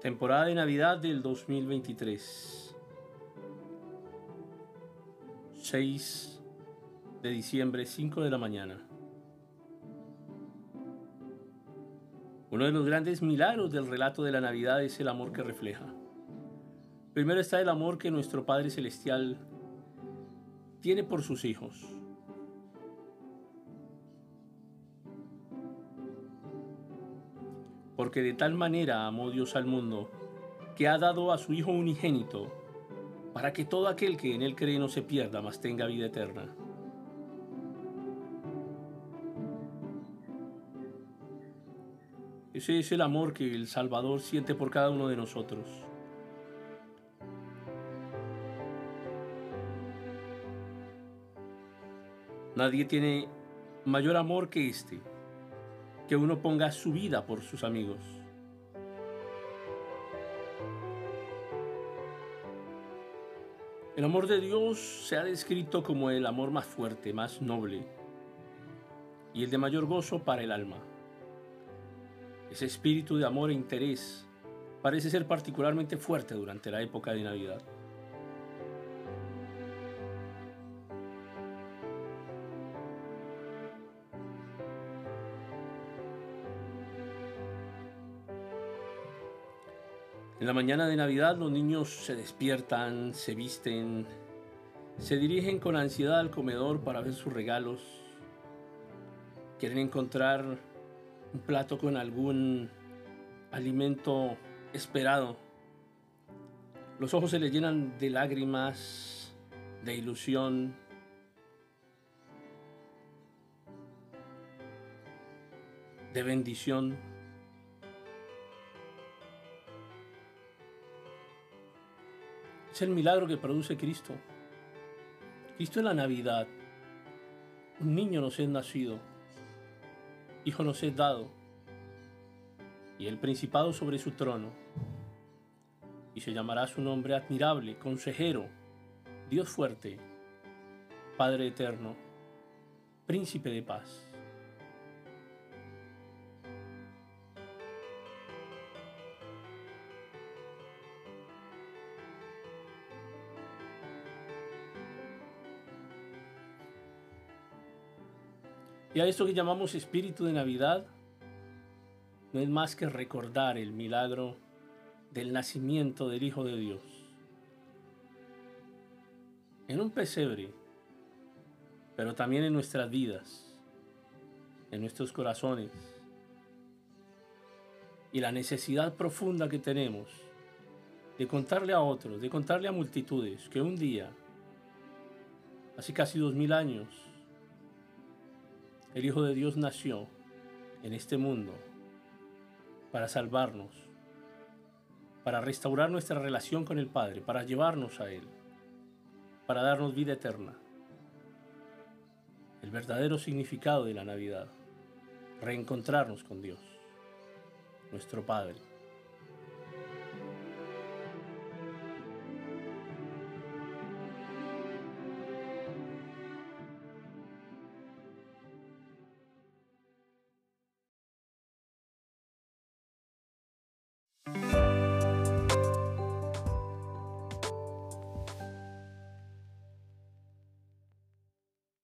Temporada de Navidad del 2023. 6 de diciembre, 5 de la mañana. Uno de los grandes milagros del relato de la Navidad es el amor que refleja. Primero está el amor que nuestro Padre Celestial tiene por sus hijos. Porque de tal manera amó Dios al mundo, que ha dado a su Hijo unigénito, para que todo aquel que en Él cree no se pierda, mas tenga vida eterna. Ese es el amor que el Salvador siente por cada uno de nosotros. Nadie tiene mayor amor que este, que uno ponga su vida por sus amigos. El amor de Dios se ha descrito como el amor más fuerte, más noble y el de mayor gozo para el alma. Ese espíritu de amor e interés parece ser particularmente fuerte durante la época de Navidad. En la mañana de Navidad los niños se despiertan, se visten, se dirigen con ansiedad al comedor para ver sus regalos. Quieren encontrar un plato con algún alimento esperado. Los ojos se les llenan de lágrimas, de ilusión. de bendición. Es el milagro que produce Cristo. Cristo en la Navidad. Un niño nos es nacido. Hijo nos es dado. Y el principado sobre su trono. Y se llamará su nombre admirable, consejero, Dios fuerte, Padre eterno, príncipe de paz. Y a esto que llamamos espíritu de Navidad, no es más que recordar el milagro del nacimiento del Hijo de Dios. En un pesebre, pero también en nuestras vidas, en nuestros corazones, y la necesidad profunda que tenemos de contarle a otros, de contarle a multitudes que un día, hace casi dos mil años, el Hijo de Dios nació en este mundo para salvarnos, para restaurar nuestra relación con el Padre, para llevarnos a Él, para darnos vida eterna. El verdadero significado de la Navidad, reencontrarnos con Dios, nuestro Padre.